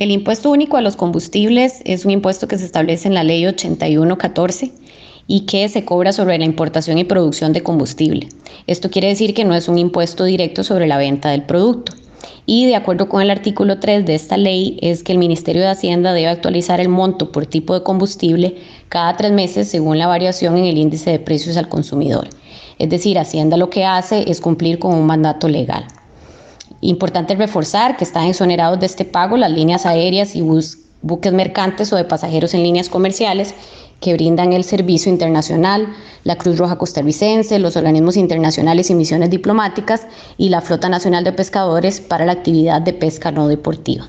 El impuesto único a los combustibles es un impuesto que se establece en la ley 8114 y que se cobra sobre la importación y producción de combustible. Esto quiere decir que no es un impuesto directo sobre la venta del producto. Y de acuerdo con el artículo 3 de esta ley es que el Ministerio de Hacienda debe actualizar el monto por tipo de combustible cada tres meses según la variación en el índice de precios al consumidor. Es decir, Hacienda lo que hace es cumplir con un mandato legal. Importante reforzar que están exonerados de este pago las líneas aéreas y buques mercantes o de pasajeros en líneas comerciales que brindan el servicio internacional, la Cruz Roja costarricense, los organismos internacionales y misiones diplomáticas y la Flota Nacional de Pescadores para la actividad de pesca no deportiva.